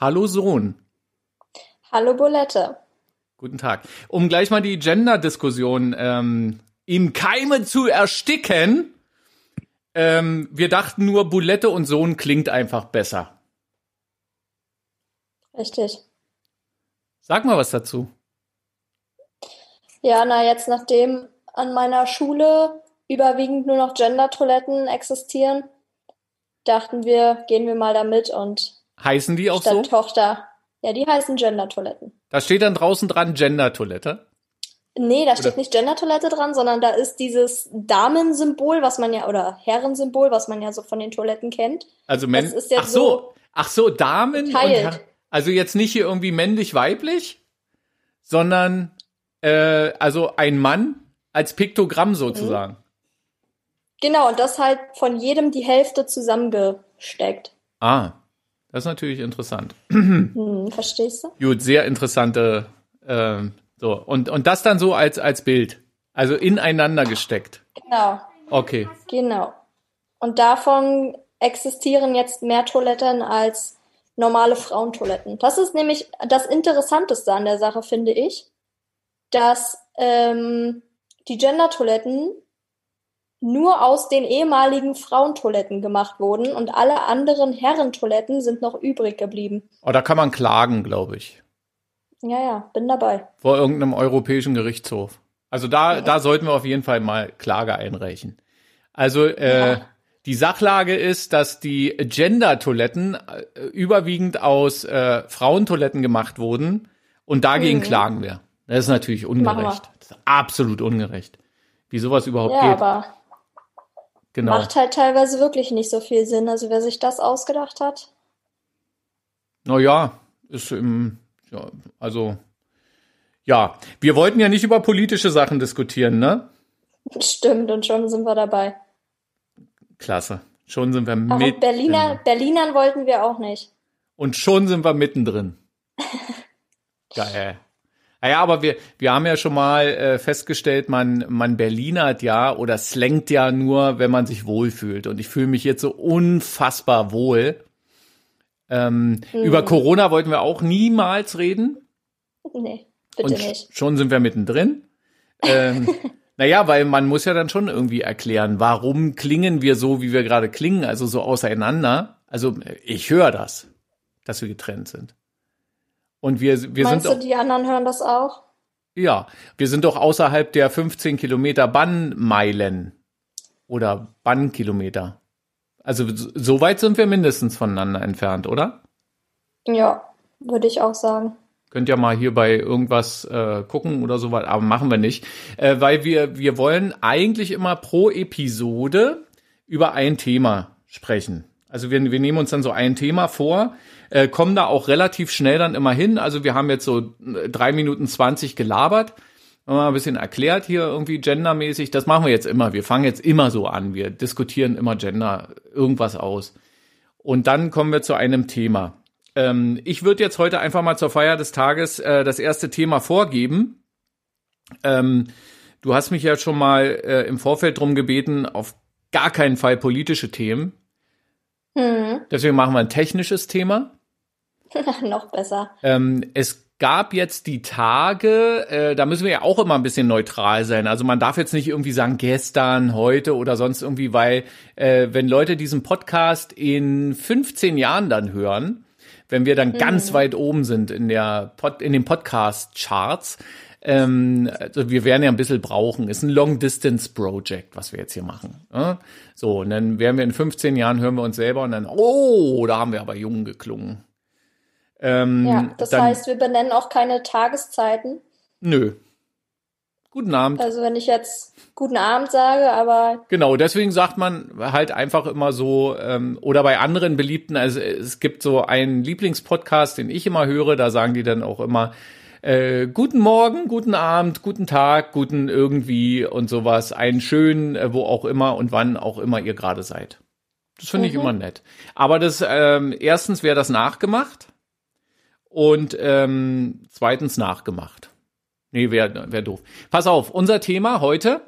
Hallo Sohn. Hallo Bulette. Guten Tag. Um gleich mal die Gender-Diskussion ähm, im Keime zu ersticken, ähm, wir dachten nur, Bulette und Sohn klingt einfach besser. Richtig. Sag mal was dazu. Ja, na jetzt nachdem an meiner Schule überwiegend nur noch Gender-Toiletten existieren, dachten wir, gehen wir mal damit und heißen die auch statt so? Tochter. Ja, die heißen Gender-Toiletten. Da steht dann draußen dran Gender-Toilette. Nee, da steht Oder- nicht Gender-Toilette dran, sondern da ist dieses Damensymbol, was man ja, oder Herrensymbol, was man ja so von den Toiletten kennt. Also Men Das ist jetzt Ach so, so ach so, Damen und. Herr- also jetzt nicht hier irgendwie männlich-weiblich, sondern äh, also ein Mann als Piktogramm sozusagen. Genau, und das halt von jedem die Hälfte zusammengesteckt. Ah, das ist natürlich interessant. Hm, verstehst du? Gut, sehr interessante. ähm, so und und das dann so als als Bild, also ineinander gesteckt. Genau, Okay. genau. Und davon existieren jetzt mehr Toiletten als normale Frauentoiletten. Das ist nämlich das Interessanteste an der Sache, finde ich, dass ähm, die Gender-Toiletten nur aus den ehemaligen Frauentoiletten gemacht wurden und alle anderen Herrentoiletten sind noch übrig geblieben. Oh, da kann man klagen, glaube ich, Ja, ja, bin dabei. vor irgendeinem europäischen Gerichtshof. Also da da sollten wir auf jeden Fall mal Klage einreichen. Also äh, Ja. die Sachlage ist, dass die Gender-Toiletten äh, überwiegend aus äh, Frauentoiletten gemacht wurden und dagegen Mhm. klagen wir. Das ist natürlich ungerecht. Das ist absolut ungerecht. Wie sowas überhaupt Ja, geht. aber genau. macht halt teilweise wirklich nicht so viel Sinn. Also wer sich das ausgedacht hat, Naja, ist im, ja, also, ja, wir wollten ja nicht über politische Sachen diskutieren, ne? stimmt und schon sind wir dabei. Klasse. Schon sind wir mit. Berliner, Berlinern wollten wir auch nicht. Und schon sind wir mittendrin. Geil. Naja, aber wir, wir haben ja schon mal äh, festgestellt, man, man Berlinert ja oder slangt ja nur, wenn man sich wohlfühlt. Und ich fühle mich jetzt so unfassbar wohl. Ähm, Mhm. Über Corona wollten wir auch niemals reden. Nee, bitte Und nicht. schon sind wir mittendrin. Ähm, naja, weil man muss ja dann schon irgendwie erklären, warum klingen wir so, wie wir gerade klingen, also so auseinander. Also ich höre das, dass wir getrennt sind. Und wir, wir Meinst sind du, auch, die anderen hören das auch? ja, wir sind doch außerhalb der 15 Kilometer Bannmeilen oder Bannkilometer. Also so weit sind wir mindestens voneinander entfernt, oder? Ja, würde ich auch sagen. Könnt ja mal hier bei irgendwas äh, gucken oder so was, aber machen wir nicht, äh, weil wir wir wollen eigentlich immer pro Episode über ein Thema sprechen. Also wir, wir nehmen uns dann so ein Thema vor, äh, kommen da auch relativ schnell dann immer hin. Also wir haben jetzt so äh, drei Minuten zwanzig gelabert, haben mal ein bisschen erklärt hier irgendwie gendermäßig. Das machen wir jetzt immer. Wir fangen jetzt immer so an. Wir diskutieren immer Gender irgendwas aus. Und dann kommen wir zu einem Thema. Ähm, ich würde jetzt heute einfach mal zur Feier des Tages äh, das erste Thema vorgeben. Ähm, du hast mich ja schon mal äh, im Vorfeld drum gebeten, auf gar keinen Fall politische Themen. Hm, Deswegen machen wir ein technisches Thema. noch besser. Ähm, es gab jetzt die Tage, äh, da müssen wir ja auch immer ein bisschen neutral sein. Also man darf jetzt nicht irgendwie sagen gestern, heute oder sonst irgendwie, weil äh, wenn Leute diesen Podcast in 15 Jahren dann hören, wenn wir dann ganz weit oben sind in der Pod, in den Podcast-Charts, ähm, also wir werden ja ein bisschen brauchen. Ist ein Long-Distance-Project, was wir jetzt hier machen. Ja? So, und dann werden wir in 15 Jahren hören wir uns selber und dann, oh, da haben wir aber jung geklungen. Ähm, Ja, das dann, heißt, wir benennen auch keine Tageszeiten. Nö. Guten Abend. Also wenn ich jetzt guten Abend sage, aber Genau, deswegen sagt man halt einfach immer so, ähm, oder bei anderen Beliebten, also es gibt so einen Lieblingspodcast, den ich immer höre, da sagen die dann auch immer, äh, guten Morgen, guten Abend, guten Tag, guten irgendwie und sowas, einen schönen, äh, wo auch immer und wann auch immer ihr gerade seid. Das finde ich Mhm. immer nett. Aber das, ähm, erstens wäre das nachgemacht und ähm, zweitens nachgemacht. Nee, wäre wär doof. Pass auf, unser Thema heute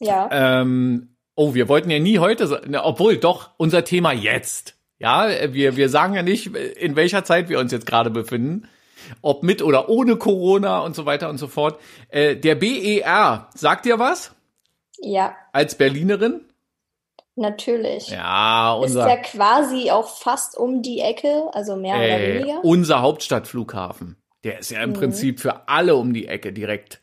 ja. ähm, oh, wir wollten ja nie heute, obwohl doch unser Thema jetzt. Ja, wir, wir sagen ja nicht, in welcher Zeit wir uns jetzt gerade befinden. Ob mit oder ohne Corona und so weiter und so fort. Äh, der BER, sagt dir was? Ja, Als Berlinerin? natürlich. Ja, Ist unser, ja quasi auch fast um die Ecke, also mehr oder äh, weniger. unser Hauptstadtflughafen. Der ist ja im Mhm. Prinzip für alle um die Ecke direkt.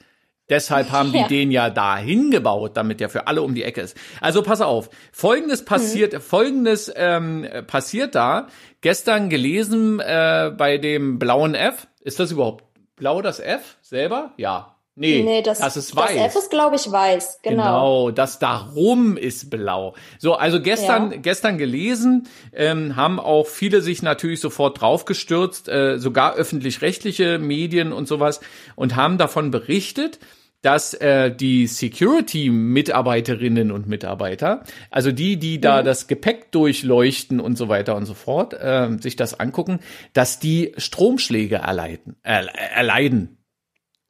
Deshalb haben die Ja. den ja dahin gebaut, damit der für alle um die Ecke ist. Also pass auf. Folgendes passiert, Folgendes ähm, passiert da. Gestern gelesen äh, bei dem blauen F. Ist das überhaupt blau das F selber? Ja. Nee, nee, das, das ist weiß. Das F ist, glaube ich, weiß. Genau. Genau, das darum ist blau. So, also gestern, Ja. gestern gelesen, ähm, haben auch viele sich natürlich sofort draufgestürzt, äh, sogar öffentlich-rechtliche Medien und sowas, und haben davon berichtet, dass äh, die Security-Mitarbeiterinnen und Mitarbeiter, also die, die da das Gepäck durchleuchten und so weiter und so fort, äh, sich das angucken, dass die Stromschläge erleiden. Äh, erleiden.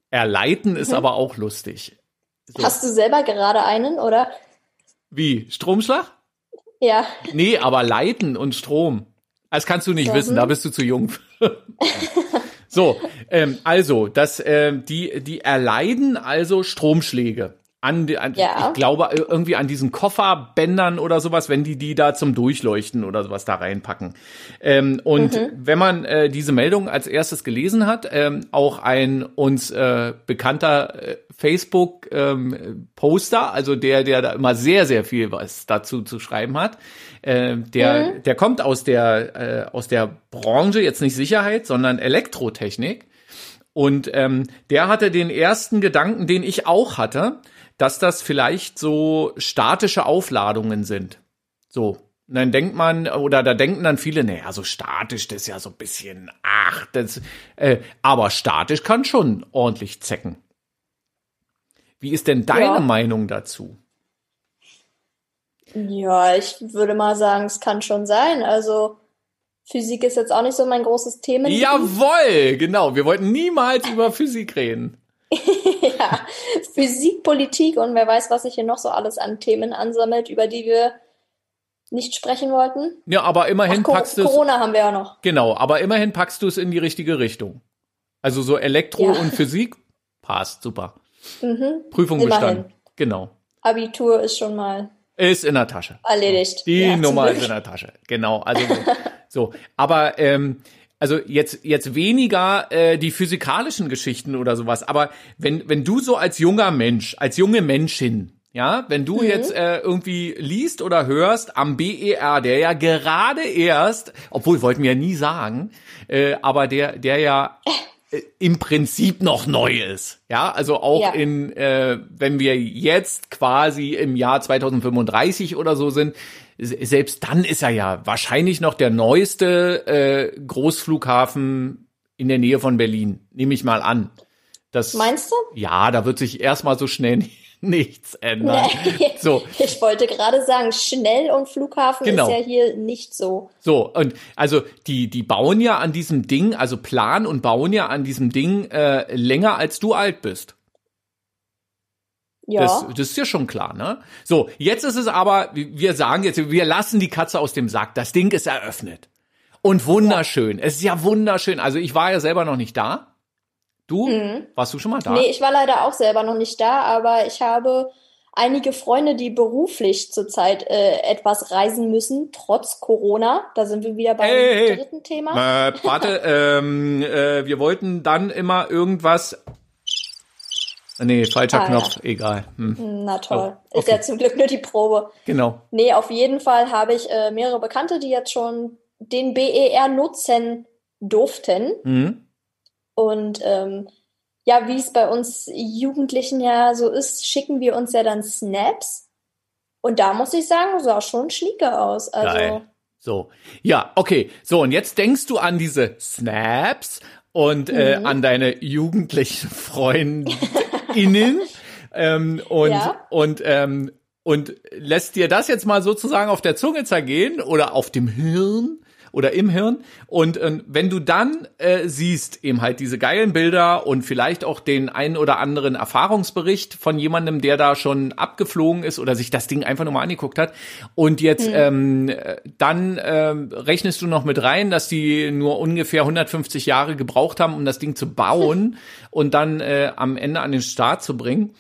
Erleiden ist aber auch lustig. So. Hast du selber gerade einen, oder? Wie? Stromschlag? Ja. Nee, aber Leiten und Strom. Das kannst du nicht Ja, wissen, hm. da bist du zu jung. so, ähm, also, das, ähm, die, die erleiden also Stromschläge. An, an Ja. ich glaube irgendwie an diesen Kofferbändern oder sowas, wenn die die da zum Durchleuchten oder sowas da reinpacken. Ähm, und Mhm. wenn man äh, diese Meldung als erstes gelesen hat, ähm, auch ein uns äh, bekannter äh, Facebook ähm, Poster, also der der da immer sehr sehr viel was dazu zu schreiben hat, äh, der der kommt aus der äh, aus der Branche jetzt nicht Sicherheit, sondern Elektrotechnik. Und ähm, der hatte den ersten Gedanken, den ich auch hatte, dass das vielleicht so statische Aufladungen sind. So. Und dann denkt man, oder da denken dann viele, naja, so statisch, das ist ja so ein bisschen, ach, das, äh, aber statisch kann schon ordentlich zecken. Wie ist denn deine Ja. Meinung dazu? Ja, ich würde mal sagen, es kann schon sein. Also Physik ist jetzt auch nicht so mein großes Thema. Jawoll, genau. Wir wollten niemals über Physik reden. ja, Physik, Politik und wer weiß, was sich hier noch so alles an Themen ansammelt, über die wir nicht sprechen wollten. Ja, aber immerhin Ach, packst du es. Corona haben wir ja noch. Genau, aber immerhin packst du es in die richtige Richtung. Also so Elektro Ja. und Physik passt, super. Mhm. Prüfung Immerhin. bestanden. Genau. Abitur ist schon mal Ist in der Tasche. erledigt. Die Ja, Nummer ist in der Tasche. Genau. Also so. Aber ähm, also jetzt jetzt weniger äh, die physikalischen Geschichten oder sowas. Aber wenn wenn du so als junger Mensch, als junge Menschin ja, wenn Mhm. du jetzt äh, irgendwie liest oder hörst am BER, der ja gerade erst, obwohl wollten wir ja nie sagen, äh, aber der der ja äh, im Prinzip noch neu ist. Ja, also auch Ja. in, äh, wenn wir jetzt quasi im Jahr 2035 oder so sind, selbst dann ist er ja wahrscheinlich noch der neueste äh, Großflughafen in der Nähe von Berlin. Nehme ich mal an. Das, Meinst du? Ja, da wird sich erstmal so schnell nichts ändern. Nee. So, Ich wollte gerade sagen, schnell und Flughafen Genau. ist ja hier nicht so. So, und also die, die bauen ja an diesem Ding, also planen und bauen ja an diesem Ding äh, länger als du alt bist. Ja. Das, das ist ja schon klar, ne? So, jetzt ist es aber, wir sagen jetzt, wir lassen die Katze aus dem Sack. Das Ding ist eröffnet. Und wunderschön. Es ist ja wunderschön. Also ich war ja selber noch nicht da. Du? Warst du schon mal da? Mhm. Nee, ich war leider auch selber noch nicht da, aber ich habe einige Freunde, die beruflich zurzeit äh, etwas reisen müssen, trotz Corona. Da sind wir wieder beim hey. dritten Thema. Äh, warte, ähm, äh, wir wollten dann immer irgendwas. Nee, falscher Ah, Knopf, egal. Hm, Na toll. Oh, Ist okay. ja zum Glück nur die Probe. genau. Nee, auf jeden Fall habe ich äh, mehrere Bekannte, die jetzt schon den BER nutzen durften. Mhm. Und ähm, ja, wie es bei uns Jugendlichen ja so ist, schicken wir uns ja dann Snaps. Und da muss ich sagen, sah schon schnieke aus. Also Geil. So, ja, okay. So, und jetzt denkst du an diese Snaps und äh, Mhm. an deine jugendlichen FreundInnen ähm, und, Ja. und, ähm, und lässt dir das jetzt mal sozusagen auf der Zunge zergehen oder auf dem Hirn oder im Hirn. Und äh, wenn du dann äh, siehst eben halt diese geilen Bilder und vielleicht auch den einen oder anderen Erfahrungsbericht von jemandem, der da schon abgeflogen ist oder sich das Ding einfach nur mal angeguckt hat und jetzt mhm. ähm, dann äh, rechnest du noch mit rein, dass die nur ungefähr 150 Jahre gebraucht haben, um das Ding zu bauen und dann äh, am Ende an den Start zu bringen.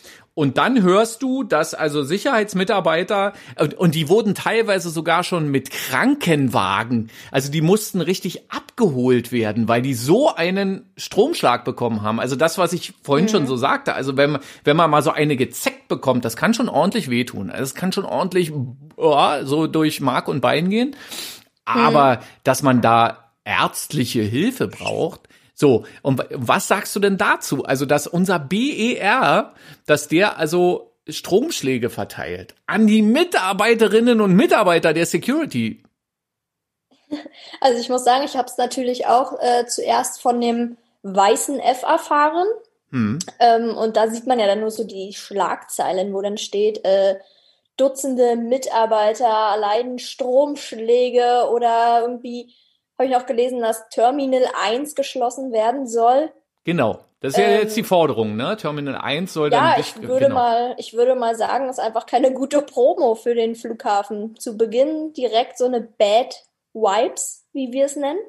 Und dann hörst du, dass also Sicherheitsmitarbeiter, und, und die wurden teilweise sogar schon mit Krankenwagen, also die mussten richtig abgeholt werden, weil die so einen Stromschlag bekommen haben. Also das, was ich vorhin mhm. schon so sagte, also wenn, wenn man mal so eine gezeckt bekommt, das kann schon ordentlich wehtun. Also es kann schon ordentlich oh, so durch Mark und Bein gehen. Aber mhm. dass man da ärztliche Hilfe braucht, so, und was sagst du denn dazu? Also, dass unser BER, dass der also Stromschläge verteilt an die Mitarbeiterinnen und Mitarbeiter der Security. Also ich muss sagen, ich habe es natürlich auch äh, zuerst von dem weißen F erfahren. Hm. Ähm, und da sieht man ja dann nur so die Schlagzeilen, wo dann steht, äh, Dutzende Mitarbeiter leiden Stromschläge oder irgendwie habe ich auch gelesen, dass Terminal 1 geschlossen werden soll. Genau. Das ist ja ähm, jetzt die Forderung, ne? Terminal 1 soll dann. Ja, ich würde genau. mal, ich würde mal sagen, ist einfach keine gute Promo für den Flughafen. Zu Beginn direkt so eine Bad Wipes, wie wir es nennen.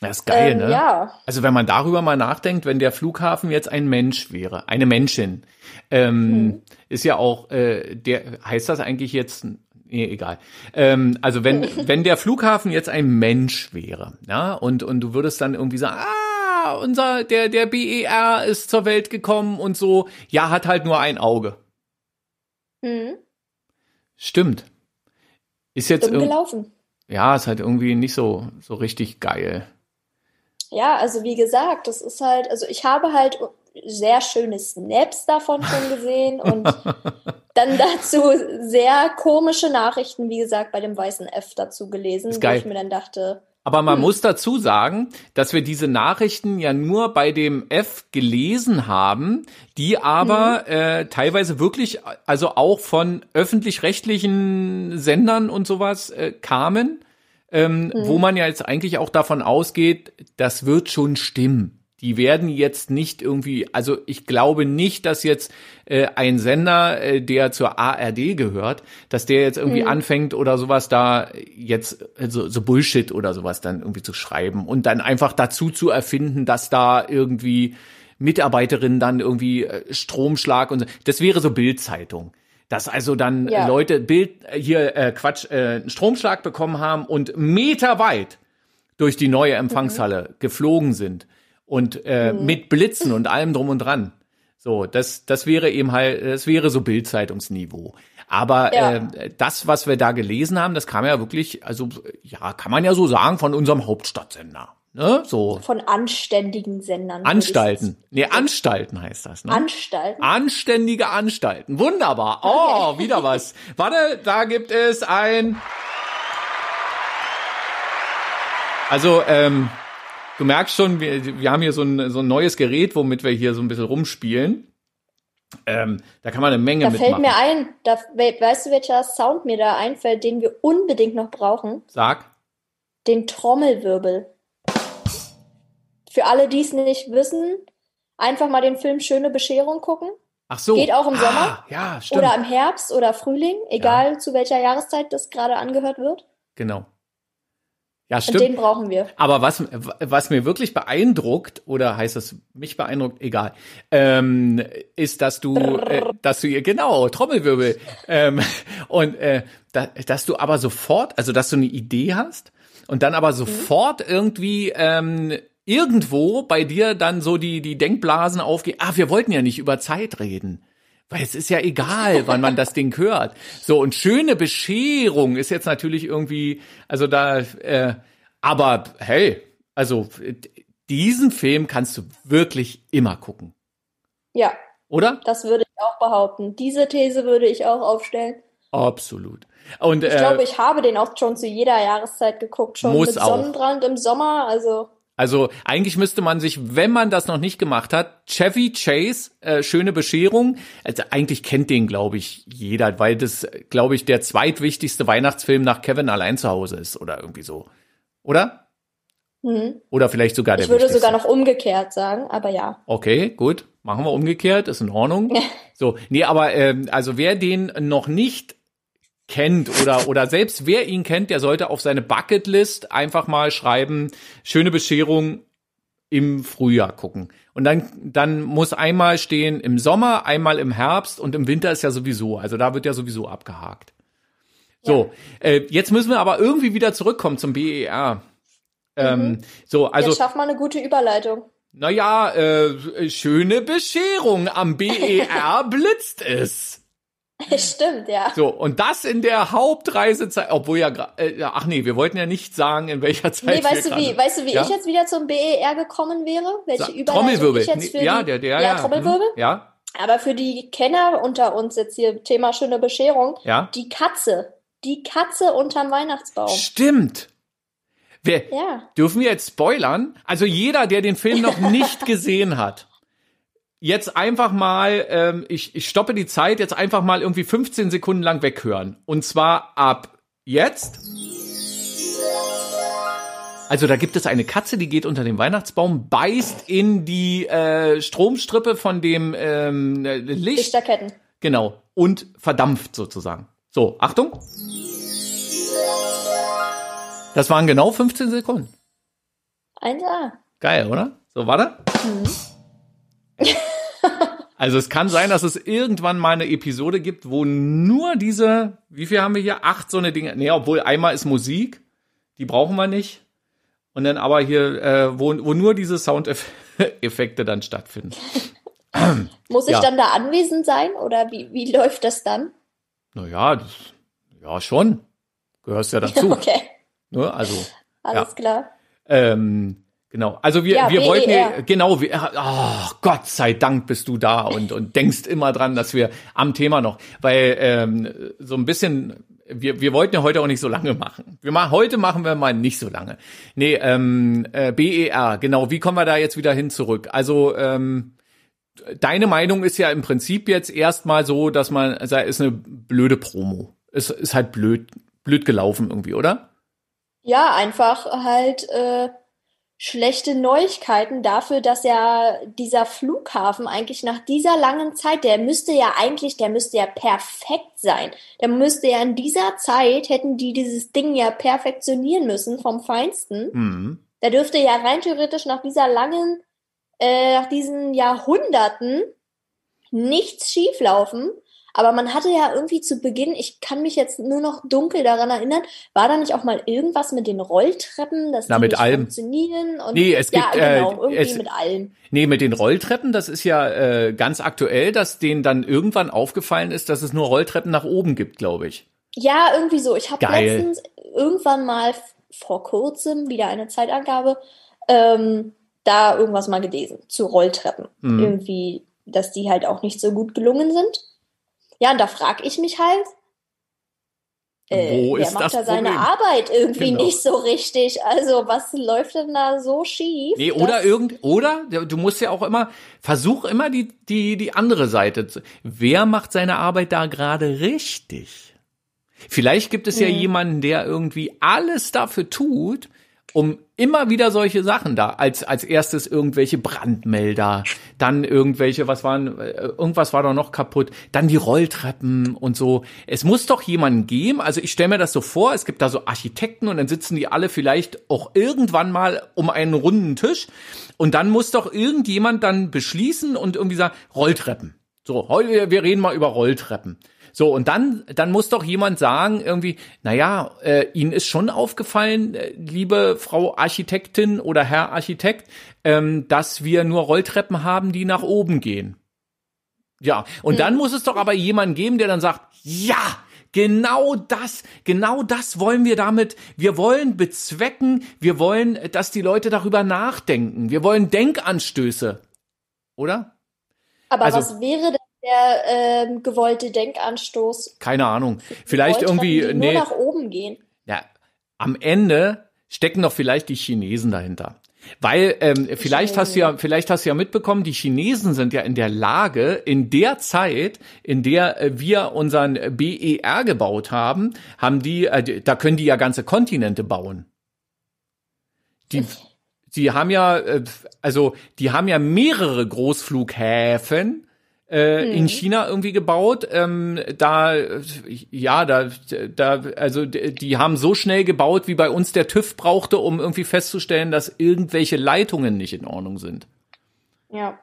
Das ist geil, ähm, ne? Ja. Also wenn man darüber mal nachdenkt, wenn der Flughafen jetzt ein Mensch wäre, eine Menschin, ähm, hm. ist ja auch, äh, der heißt das eigentlich jetzt nee, egal. Ähm, also wenn, wenn der Flughafen jetzt ein Mensch wäre, ja, und, und du würdest dann irgendwie sagen, ah, unser, der, der BER ist zur Welt gekommen und so, ja, hat halt nur ein Auge. Mhm. Stimmt. Ist jetzt gelaufen. Ja, ist halt irgendwie nicht so, so richtig geil. Ja, also wie gesagt, das ist halt, also ich habe halt sehr schöne Snaps davon schon gesehen und dann dazu sehr komische Nachrichten, wie gesagt, bei dem weißen F dazu gelesen, wo ich mir dann dachte. Aber man hm. muss dazu sagen, dass wir diese Nachrichten ja nur bei dem F gelesen haben, die aber mhm. äh, teilweise wirklich, also auch von öffentlich-rechtlichen Sendern und sowas äh, kamen, ähm, mhm. wo man ja jetzt eigentlich auch davon ausgeht, das wird schon stimmen die werden jetzt nicht irgendwie, also ich glaube nicht, dass jetzt äh, ein Sender, äh, der zur ARD gehört, dass der jetzt irgendwie mhm. anfängt oder sowas da jetzt so, so Bullshit oder sowas dann irgendwie zu schreiben und dann einfach dazu zu erfinden, dass da irgendwie Mitarbeiterinnen dann irgendwie äh, Stromschlag und so. Das wäre so Bildzeitung dass also dann ja. Leute Bild äh, hier äh, Quatsch äh, Stromschlag bekommen haben und meterweit durch die neue Empfangshalle mhm. geflogen sind und äh, mhm. mit Blitzen und allem drum und dran. So, das, das wäre eben halt, das wäre so Bildzeitungsniveau. Aber ja. äh, das, was wir da gelesen haben, das kam ja wirklich, also ja, kann man ja so sagen, von unserem Hauptstadtsender. Ne? So. Von anständigen Sendern. Anstalten. Nee, Anstalten heißt das. Ne? Anstalten. Anständige Anstalten. Wunderbar. Oh, okay. wieder was. Warte, da gibt es ein. Also, ähm, du merkst schon, wir, wir haben hier so ein, so ein neues Gerät, womit wir hier so ein bisschen rumspielen. Ähm, da kann man eine Menge da mitmachen. Da fällt mir ein, da, weißt du, welcher Sound mir da einfällt, den wir unbedingt noch brauchen? Sag. Den Trommelwirbel. Für alle, die es nicht wissen, einfach mal den Film Schöne Bescherung gucken. Ach so. Geht auch im Sommer. Ah, ja, stimmt. Oder im Herbst oder Frühling, egal ja. zu welcher Jahreszeit das gerade angehört wird. Genau. Ja, stimmt. Und den brauchen wir. Aber was, was mir wirklich beeindruckt, oder heißt das mich beeindruckt, egal, ähm, ist, dass du, äh, dass du ihr, genau, Trommelwirbel, ähm, und äh, da, dass du aber sofort, also dass du eine Idee hast und dann aber sofort mhm. irgendwie ähm, irgendwo bei dir dann so die, die Denkblasen aufgehen, ah, wir wollten ja nicht über Zeit reden. Weil es ist ja egal, wann man das Ding hört. So, und schöne Bescherung ist jetzt natürlich irgendwie, also da, äh, aber hey, also diesen Film kannst du wirklich immer gucken. Ja. Oder? Das würde ich auch behaupten. Diese These würde ich auch aufstellen. Absolut. Und, ich äh, glaube, ich habe den auch schon zu jeder Jahreszeit geguckt, schon muss mit Sonnenbrand auch. im Sommer, also. Also eigentlich müsste man sich, wenn man das noch nicht gemacht hat, Chevy Chase, äh, schöne Bescherung. Also eigentlich kennt den, glaube ich, jeder, weil das, glaube ich, der zweitwichtigste Weihnachtsfilm nach Kevin allein zu Hause ist oder irgendwie so. Oder? Mhm. Oder vielleicht sogar der Ich würde sogar noch umgekehrt sagen, aber ja. Okay, gut. Machen wir umgekehrt, ist in Ordnung. So, nee, aber ähm, also wer den noch nicht kennt oder oder selbst wer ihn kennt, der sollte auf seine Bucketlist einfach mal schreiben, schöne Bescherung im Frühjahr gucken. Und dann dann muss einmal stehen im Sommer, einmal im Herbst und im Winter ist ja sowieso, also da wird ja sowieso abgehakt. So, äh, jetzt müssen wir aber irgendwie wieder zurückkommen zum BER. Ähm, so, also Jetzt schaff mal eine gute Überleitung. naja, äh, schöne Bescherung. Am BER blitzt es. Stimmt, ja. So, und das in der Hauptreisezeit, obwohl ja, äh, ach nee, wir wollten ja nicht sagen, in welcher Zeit Nee, weißt du wie, weißt du, wie Ja? ich jetzt wieder zum BER gekommen wäre? Welche Sa- Trommelwirbel. ich jetzt für ja, die, der, der, ja, ja. Trommelwirbel. Hm, Ja, Aber für die Kenner unter uns jetzt hier, Thema schöne Bescherung, ja. die Katze. Die Katze unterm Weihnachtsbaum. Stimmt. Wir, Ja. Dürfen wir jetzt spoilern? Also jeder, der den Film noch nicht gesehen hat, jetzt einfach mal, ähm, ich, ich stoppe die Zeit, jetzt einfach mal irgendwie 15 Sekunden lang weghören. Und zwar ab jetzt. Also da gibt es eine Katze, die geht unter dem Weihnachtsbaum, beißt in die äh, Stromstrippe von dem ähm, Licht. Lichterketten. Genau. Und verdampft sozusagen. So, Achtung. Das waren genau 15 Sekunden. 1A. Geil, oder? So, warte. Also es kann sein, dass es irgendwann mal eine Episode gibt, wo nur diese, wie viel haben wir hier? Acht so eine Dinge. Nee, obwohl einmal ist Musik, die brauchen wir nicht. Und dann aber hier, äh, wo, wo nur diese Soundeffekte dann stattfinden. Muss ich Ja. dann da anwesend sein oder wie, wie läuft das dann? Naja, das, ja schon. Gehörst ja dazu. Okay, ne? Also, alles klar. Ähm, genau. Also wir, Ja, wir BER. wollten ja, genau, wir, oh, Gott sei Dank bist du da und, und denkst immer dran, dass wir am Thema noch, weil ähm, so ein bisschen, wir, wir wollten ja heute auch nicht so lange machen. Wir machen, heute machen wir mal nicht so lange. Nee, ähm, äh, BER, genau, wie kommen wir da jetzt wieder hin zurück? Also, ähm, deine Meinung ist ja im Prinzip jetzt erstmal so, dass man, also ist eine blöde Promo. Es ist halt blöd, blöd gelaufen irgendwie, oder? Ja, einfach halt äh, schlechte Neuigkeiten dafür, dass ja dieser Flughafen eigentlich nach dieser langen Zeit, der müsste ja eigentlich, der müsste ja perfekt sein. Der müsste ja in dieser Zeit, hätten die dieses Ding ja perfektionieren müssen vom Feinsten. Mhm. Da dürfte ja rein theoretisch nach dieser langen, äh, nach diesen Jahrhunderten nichts schieflaufen. Aber man hatte ja irgendwie zu Beginn, ich kann mich jetzt nur noch dunkel daran erinnern, war da nicht auch mal irgendwas mit den Rolltreppen, dass Na, die mit nicht allem. funktionieren? Und Nee, es ja, gibt, äh, genau, irgendwie es- mit allem. Nee, mit den Rolltreppen, das ist ja äh, ganz aktuell, dass denen dann irgendwann aufgefallen ist, dass es nur Rolltreppen nach oben gibt, glaube ich. Ja, irgendwie so. Ich habe letztens irgendwann mal vor kurzem wieder eine Zeitangabe ähm, da irgendwas mal gelesen zu Rolltreppen. Mhm. Irgendwie, dass die halt auch nicht so gut gelungen sind. Ja, und da frage ich mich halt, äh, Wo wer ist macht das da seine Problem? Arbeit irgendwie Genau. nicht so richtig? Also, was läuft denn da so schief? Nee, oder irgend, oder du musst ja auch immer, versuch immer die, die, die andere Seite zu. Wer macht seine Arbeit da gerade richtig? Vielleicht gibt es ja jemanden, der irgendwie alles dafür tut, um immer wieder solche Sachen da, als, als erstes irgendwelche Brandmelder, dann irgendwelche, was waren, äh, irgendwas war doch noch kaputt, dann die Rolltreppen und so. Es muss doch jemanden geben, also ich stelle mir das so vor, es gibt da so Architekten und dann sitzen die alle vielleicht auch irgendwann mal um einen runden Tisch und dann muss doch irgendjemand dann beschließen und irgendwie sagen, Rolltreppen. So, heute, wir reden mal über Rolltreppen. So, und dann, dann muss doch jemand sagen, irgendwie, naja, äh, Ihnen ist schon aufgefallen, äh, liebe Frau Architektin oder Herr Architekt, ähm, dass wir nur Rolltreppen haben, die nach oben gehen. Ja, und dann muss es doch aber jemanden geben, der dann sagt, ja, genau das, genau das wollen wir damit. Wir wollen bezwecken, wir wollen, dass die Leute darüber nachdenken. Wir wollen Denkanstöße. Oder? Aber also- was wäre denn der ähm, gewollte Denkanstoß? Keine Ahnung. Vielleicht Rolltreppen, irgendwie, die nee. nur nach oben gehen. Ja, am Ende stecken doch vielleicht die Chinesen dahinter. Weil ähm, vielleicht hast du ja, vielleicht hast du ja mitbekommen, die Chinesen sind ja in der Lage, in der Zeit, in der äh, wir unseren BER gebaut haben, haben die, äh, da können die ja ganze Kontinente bauen. die, die haben ja, äh, also die haben ja mehrere Großflughäfen äh, in China irgendwie gebaut. Ähm, da, ja, da, da, also die haben so schnell gebaut, wie bei uns der TÜV brauchte, um irgendwie festzustellen, dass irgendwelche Leitungen nicht in Ordnung sind. Ja.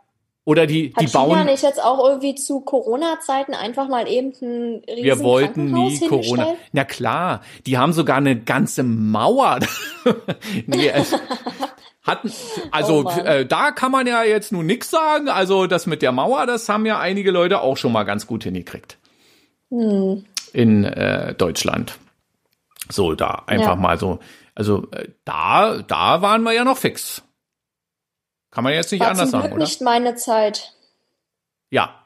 Oder die, Hat die China bauen. nicht jetzt auch irgendwie zu Corona-Zeiten einfach mal eben ein riesen Wir wollten nie Corona. Na klar, die haben sogar eine ganze Mauer. nee, es hatten, also Oh äh, da kann man ja jetzt nun nix sagen. Also das mit der Mauer, das haben ja einige Leute auch schon mal ganz gut hingekriegt. Hm. In äh, Deutschland. So, da einfach Ja. mal so. Also äh, da, da waren wir ja noch fix. Kann man jetzt nicht War anders zum sagen, Glück oder? nicht meine Zeit. Ja.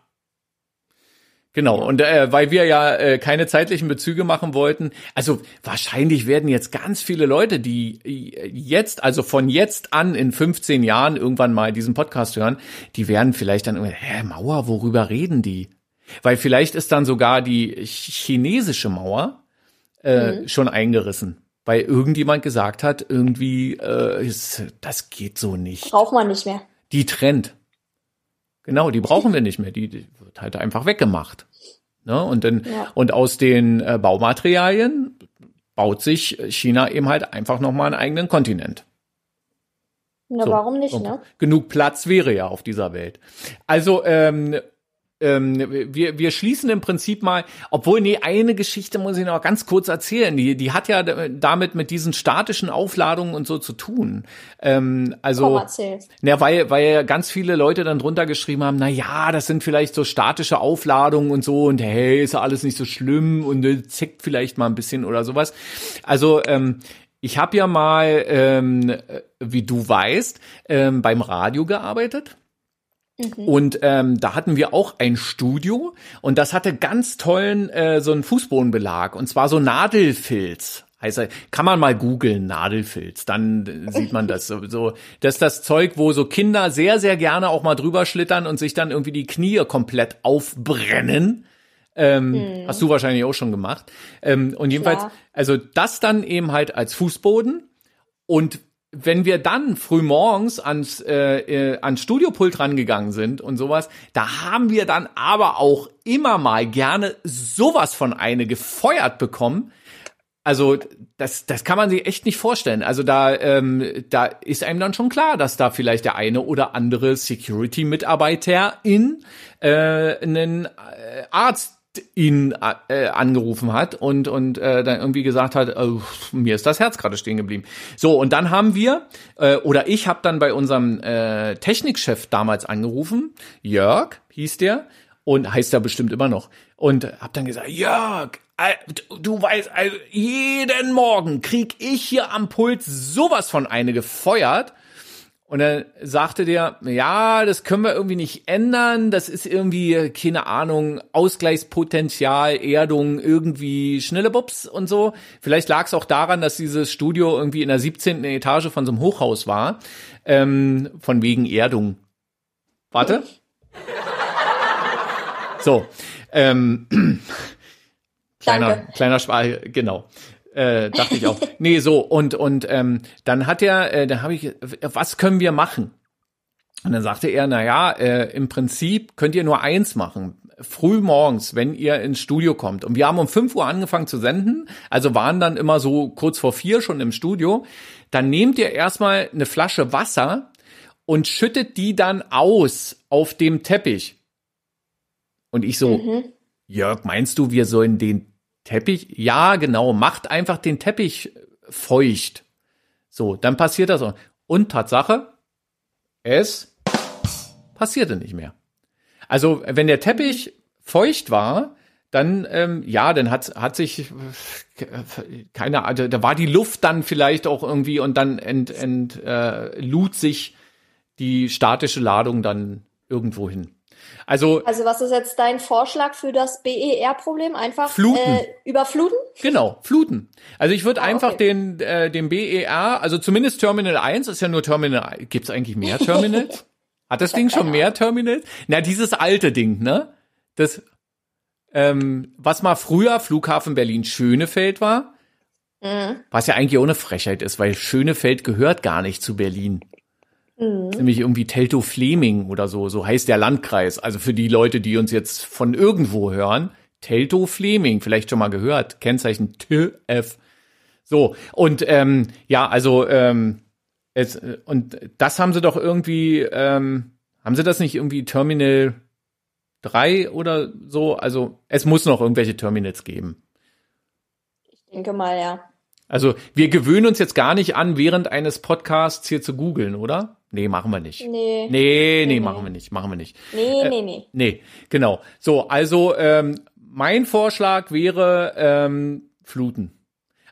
Genau, und äh, weil wir ja äh, keine zeitlichen Bezüge machen wollten, also wahrscheinlich werden jetzt ganz viele Leute, die äh, jetzt, also von jetzt an in 15 Jahren irgendwann mal diesen Podcast hören, die werden vielleicht dann irgendwie, hä, Mauer, worüber reden die? Weil vielleicht ist dann sogar die chinesische Mauer äh, schon eingerissen, weil irgendjemand gesagt hat, irgendwie, äh, ist, das geht so nicht Braucht man nicht mehr. die trennt. Genau, die brauchen wir nicht mehr. Die, die wird halt einfach weggemacht. Ne? Und, dann, Ja. und aus den äh, Baumaterialien baut sich China eben halt einfach nochmal einen eigenen Kontinent. Na, So. warum nicht, ne? Genug Platz wäre ja auf dieser Welt. Also, ähm, ähm, wir, wir schließen im Prinzip mal, obwohl, nee, eine Geschichte muss ich noch ganz kurz erzählen. Die, die hat ja damit mit diesen statischen Aufladungen und so zu tun. Ähm, also, Komm, ja, weil, weil ja ganz viele Leute dann drunter geschrieben haben, na ja, das sind vielleicht so statische Aufladungen und so und hey, ist ja alles nicht so schlimm und äh, zickt vielleicht mal ein bisschen oder sowas. Also ähm, ich habe ja mal, ähm, äh, wie du weißt, ähm, beim Radio gearbeitet. Und ähm, da hatten wir auch ein Studio und das hatte ganz tollen äh, so einen Fußbodenbelag und zwar so Nadelfilz. Heißt, er- kann man mal googeln, Nadelfilz, dann äh, sieht man das so, so. Das ist das Zeug, wo so Kinder sehr, sehr gerne auch mal drüber schlittern und sich dann irgendwie die Knie komplett aufbrennen. Ähm, Hast du wahrscheinlich auch schon gemacht. Ähm, und jedenfalls, Klar. also das dann eben halt als Fußboden und wenn wir dann früh morgens ans, äh, äh, ans Studiopult rangegangen sind und sowas, da haben wir dann aber auch immer mal gerne sowas von eine gefeuert bekommen. Also das, das kann man sich echt nicht vorstellen. Also da, ähm, da ist einem dann schon klar, dass da vielleicht der eine oder andere Security-Mitarbeiter in äh, einen äh, Arzt ihn äh, angerufen hat und und äh, dann irgendwie gesagt hat, oh, mir ist das Herz gerade stehen geblieben. So und dann haben wir äh, oder ich habe dann bei unserem äh, Technikchef damals angerufen, Jörg hieß der und heißt er bestimmt immer noch und habe dann gesagt, Jörg, äh, du- weißt, also jeden Morgen krieg ich hier am Pult sowas von eine gefeuert. Und dann sagte der, ja, das können wir irgendwie nicht ändern. Das ist irgendwie, keine Ahnung, Ausgleichspotenzial, Erdung, irgendwie Schnellebubs und so. Vielleicht lag es auch daran, dass dieses Studio irgendwie in der 17. Etage von so einem Hochhaus war. Ähm, von wegen Erdung. Warte. So. Ähm, kleiner, Danke. kleiner Schwal, genau. Äh, dachte ich auch. Nee, so, und, und ähm, dann hat er, äh, da habe ich, was können wir machen? Und dann sagte er, na ja, äh, im Prinzip könnt ihr nur eins machen. Früh morgens, wenn ihr ins Studio kommt. Und wir haben um 5 Uhr angefangen zu senden, also waren dann immer so kurz vor vier schon im Studio. Dann nehmt ihr erstmal eine Flasche Wasser und schüttet die dann aus auf dem Teppich. Und ich so, Mhm. Jörg, meinst du, wir sollen den Teppich? Ja, genau, macht einfach den Teppich feucht. So, dann passiert das. auch. Und Tatsache, es passierte nicht mehr. Also, wenn der Teppich feucht war, dann, ähm, ja, dann hat, hat sich, keine Ahnung, da war die Luft dann vielleicht auch irgendwie und dann ent, ent, äh, lud sich die statische Ladung dann irgendwo hin. Also, Also was ist jetzt dein Vorschlag für das BER-Problem? Einfach Fluten. Äh, überfluten? Genau, Fluten. Also ich würde Ah, einfach okay. den, äh, den BER, also zumindest Terminal 1 ist ja nur Terminal 1. Gibt es eigentlich mehr Terminals? Hat das Ding schon mehr Terminals? Na, dieses alte Ding, ne? Das, ähm, was mal früher Flughafen Berlin-Schönefeld war, Mhm. Was ja eigentlich ohne Frechheit ist, weil Schönefeld gehört gar nicht zu Berlin. Mhm. Nämlich irgendwie Teltow-Fleming oder so, so heißt der Landkreis. Also für die Leute, die uns jetzt von irgendwo hören, Teltow-Fleming, vielleicht schon mal gehört, Kennzeichen TF. So, und ähm, ja, also ähm, es, äh, und das haben sie doch irgendwie, ähm, haben sie das nicht irgendwie Terminal 3 oder so? Also es muss noch irgendwelche Terminals geben. Ich denke mal, ja. Also wir gewöhnen uns jetzt gar nicht an, während eines Podcasts hier zu googeln, oder? Nee, machen wir nicht. Nee. Nee, nee, Nee, machen wir nicht, machen wir nicht. Nee, Äh, nee, nee. Nee, genau. So, also ähm, mein Vorschlag wäre ähm, Fluten.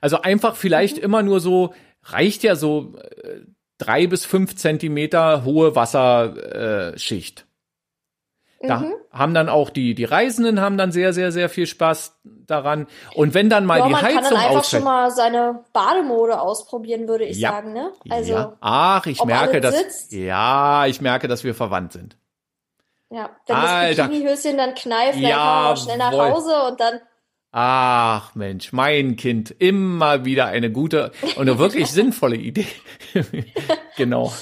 Also einfach vielleicht immer nur so, reicht ja so äh, drei bis fünf Zentimeter hohe Wasserschicht. Da Mhm. haben dann auch die, die Reisenden haben dann sehr, sehr, sehr viel Spaß daran. Und wenn dann mal Ja, die man kann Heizung dann einfach ausfällt. schon mal seine Bademode ausprobieren, würde ich Ja. sagen, ne? Also, ja. Ach, ich merke, dass sitzt? ja, ich merke, dass wir verwandt sind. ja. Wenn Alter. das Bikinihöschen dann kneift, dann kann man auch schnell nach. Hause und dann, Ach Mensch, mein Kind, immer wieder eine gute und eine wirklich sinnvolle Idee. genau.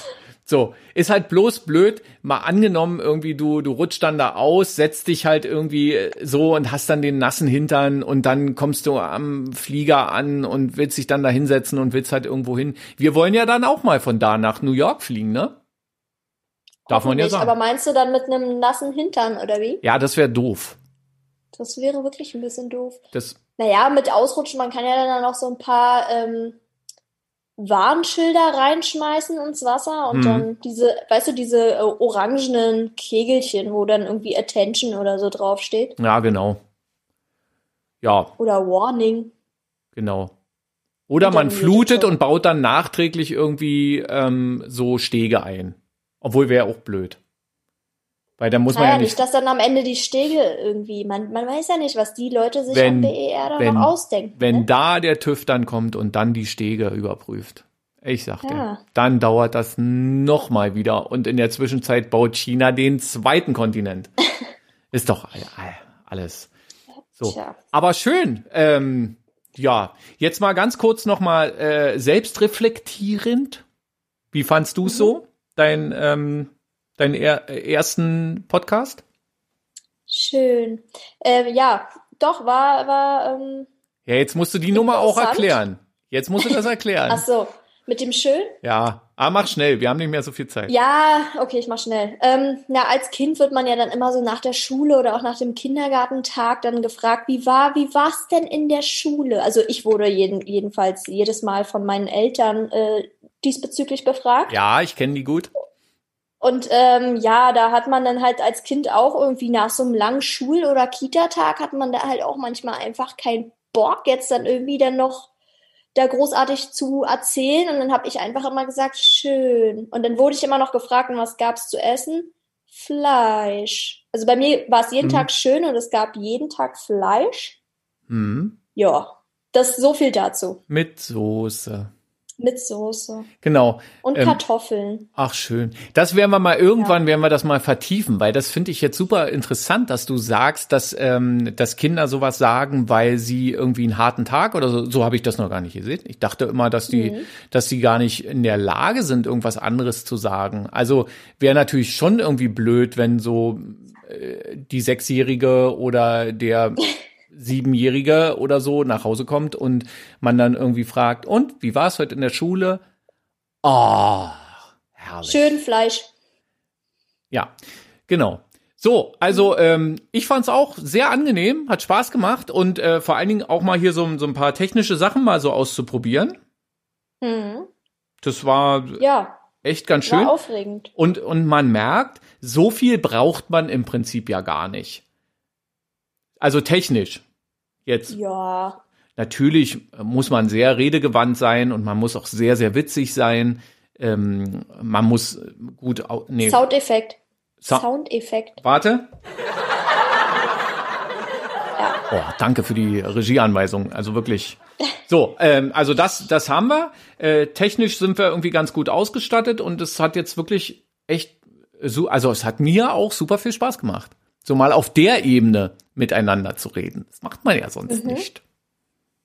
So, ist halt bloß blöd, mal angenommen, irgendwie du, du rutschst dann da aus, setzt dich halt irgendwie so und hast dann den nassen Hintern und dann kommst du am Flieger an und willst dich dann da hinsetzen und willst halt irgendwo hin. Wir wollen ja dann auch mal von da nach New York fliegen, ne? Darf man ja sagen. Aber meinst du dann mit einem nassen Hintern, oder wie? Ja, das wäre doof. Das wäre wirklich ein bisschen doof. Das, Naja, mit Ausrutschen, man kann ja dann noch so ein paar ähm, Warnschilder reinschmeißen ins Wasser und Mhm. dann diese, weißt du, diese äh, orangenen Kegelchen, wo dann irgendwie Attention oder so draufsteht. ja, genau. Ja, Oder Warning. Genau. Oder man flutet und baut dann nachträglich irgendwie ähm, so Stege ein. Obwohl wäre auch blöd. Weil dann muss man ja nicht, nicht. dass dann am Ende die Stege irgendwie, man, man weiß ja nicht, was die Leute sich Wenn- am BER da wenn- noch ausdenken. Wenn ne? da der TÜV dann kommt und dann die Stege überprüft. Ich sag dir, Ja. dann dauert das noch mal wieder. Und in der Zwischenzeit baut China den zweiten Kontinent. Ist doch all- all- alles. So. Tja. Aber schön. Ähm, ja, jetzt mal ganz kurz noch mal äh, selbstreflektierend. Wie fandst du es so? Dein ähm, deinen er ersten Podcast? Schön. Äh, ja, doch, war, war, ähm, Ja, jetzt musst du die Nummer auch erklären. Jetzt musst du das erklären. ach so, mit dem Schön? Ja, aber mach schnell, wir haben nicht mehr so viel Zeit. Ja, okay, ich mach schnell. Ähm, na, als Kind wird man ja dann immer so nach der Schule oder auch nach dem Kindergartentag dann gefragt, wie war, wie war's denn in der Schule? Also ich wurde jeden, jedenfalls jedes Mal von meinen Eltern äh, diesbezüglich befragt. Ja, ich kenne die gut. Und ähm, ja, da hat man dann halt als Kind auch irgendwie nach so einem langen Schul- oder Kita-Tag hat man da halt auch manchmal einfach keinen Bock, jetzt dann irgendwie dann noch da großartig zu erzählen. Und dann habe ich einfach immer gesagt, schön. Und dann wurde ich immer noch gefragt, was gab's zu essen? Fleisch. Also bei mir war es jeden Mhm. Tag schön und es gab jeden Tag Fleisch. Hm. Ja, das so viel dazu. Mit Soße. Mit Soße. Genau. Und Ähm, Kartoffeln. Ach schön. Das werden wir mal irgendwann, werden wir das mal vertiefen, weil das finde ich jetzt super interessant, dass du sagst, dass, ähm, dass Kinder sowas sagen, weil sie irgendwie einen harten Tag oder so, so habe ich das noch gar nicht gesehen. Ich dachte immer, dass die, Mhm. dass sie gar nicht in der Lage sind, irgendwas anderes zu sagen. Also wäre natürlich schon irgendwie blöd, wenn so äh, die Sechsjährige oder der Siebenjährige oder so nach Hause kommt und man dann irgendwie fragt, und wie war es heute in der Schule? Oh, herrlich. Schön Fleisch. Ja, genau. So, also ähm, ich fand's auch sehr angenehm, hat Spaß gemacht und äh, vor allen Dingen auch mal hier so, so ein paar technische Sachen mal so auszuprobieren. Mhm. Das war Ja, echt ganz schön. war aufregend. Und, und man merkt, so viel braucht man im Prinzip ja gar nicht. Also technisch. Jetzt Ja, natürlich muss man sehr redegewandt sein und man muss auch sehr, sehr witzig sein. Ähm, man muss gut, nee, Soundeffekt. Sa- Soundeffekt. warte. Ja. Oh, danke für die Regieanweisung. Also wirklich. So, ähm, also das, das haben wir. Äh, technisch sind wir irgendwie ganz gut ausgestattet und es hat jetzt wirklich echt so, also es hat mir auch super viel Spaß gemacht. So mal auf der Ebene miteinander zu reden. Das macht man ja sonst Mhm. nicht.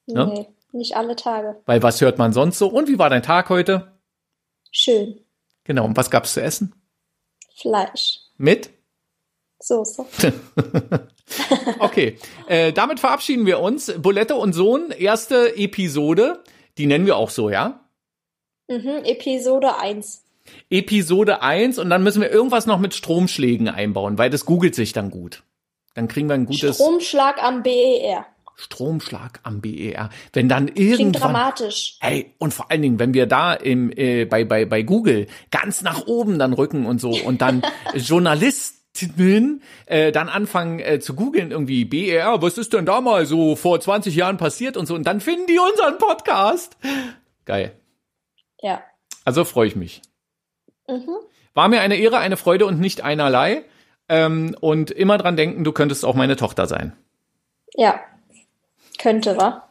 Ne? Nee. Nicht alle Tage. Weil was hört man sonst so? Und wie war dein Tag heute? Schön. Genau. Und was gab's zu essen? Fleisch. Mit? Soße. okay. Äh, damit verabschieden wir uns. Bulette und Sohn, erste Episode. Die nennen wir auch so, ja? Mhm, Episode 1. Episode 1 und dann müssen wir irgendwas noch mit Stromschlägen einbauen, weil das googelt sich dann gut. Dann kriegen wir ein gutes Stromschlag am BER. Stromschlag am BER. Wenn dann Klingt irgendwann dramatisch. Hey, und vor allen Dingen, wenn wir da im, äh, bei, bei, bei Google ganz nach oben dann rücken und so und dann Journalistinnen äh, dann anfangen äh, zu googeln irgendwie BER, was ist denn da mal so vor 20 Jahren passiert und so und dann finden die unseren Podcast. Geil. Ja. Also freue ich mich. Mhm. War mir eine Ehre, eine Freude und nicht einerlei. Ähm, und immer dran denken, du könntest auch meine Tochter sein. Ja. Könnte, wa?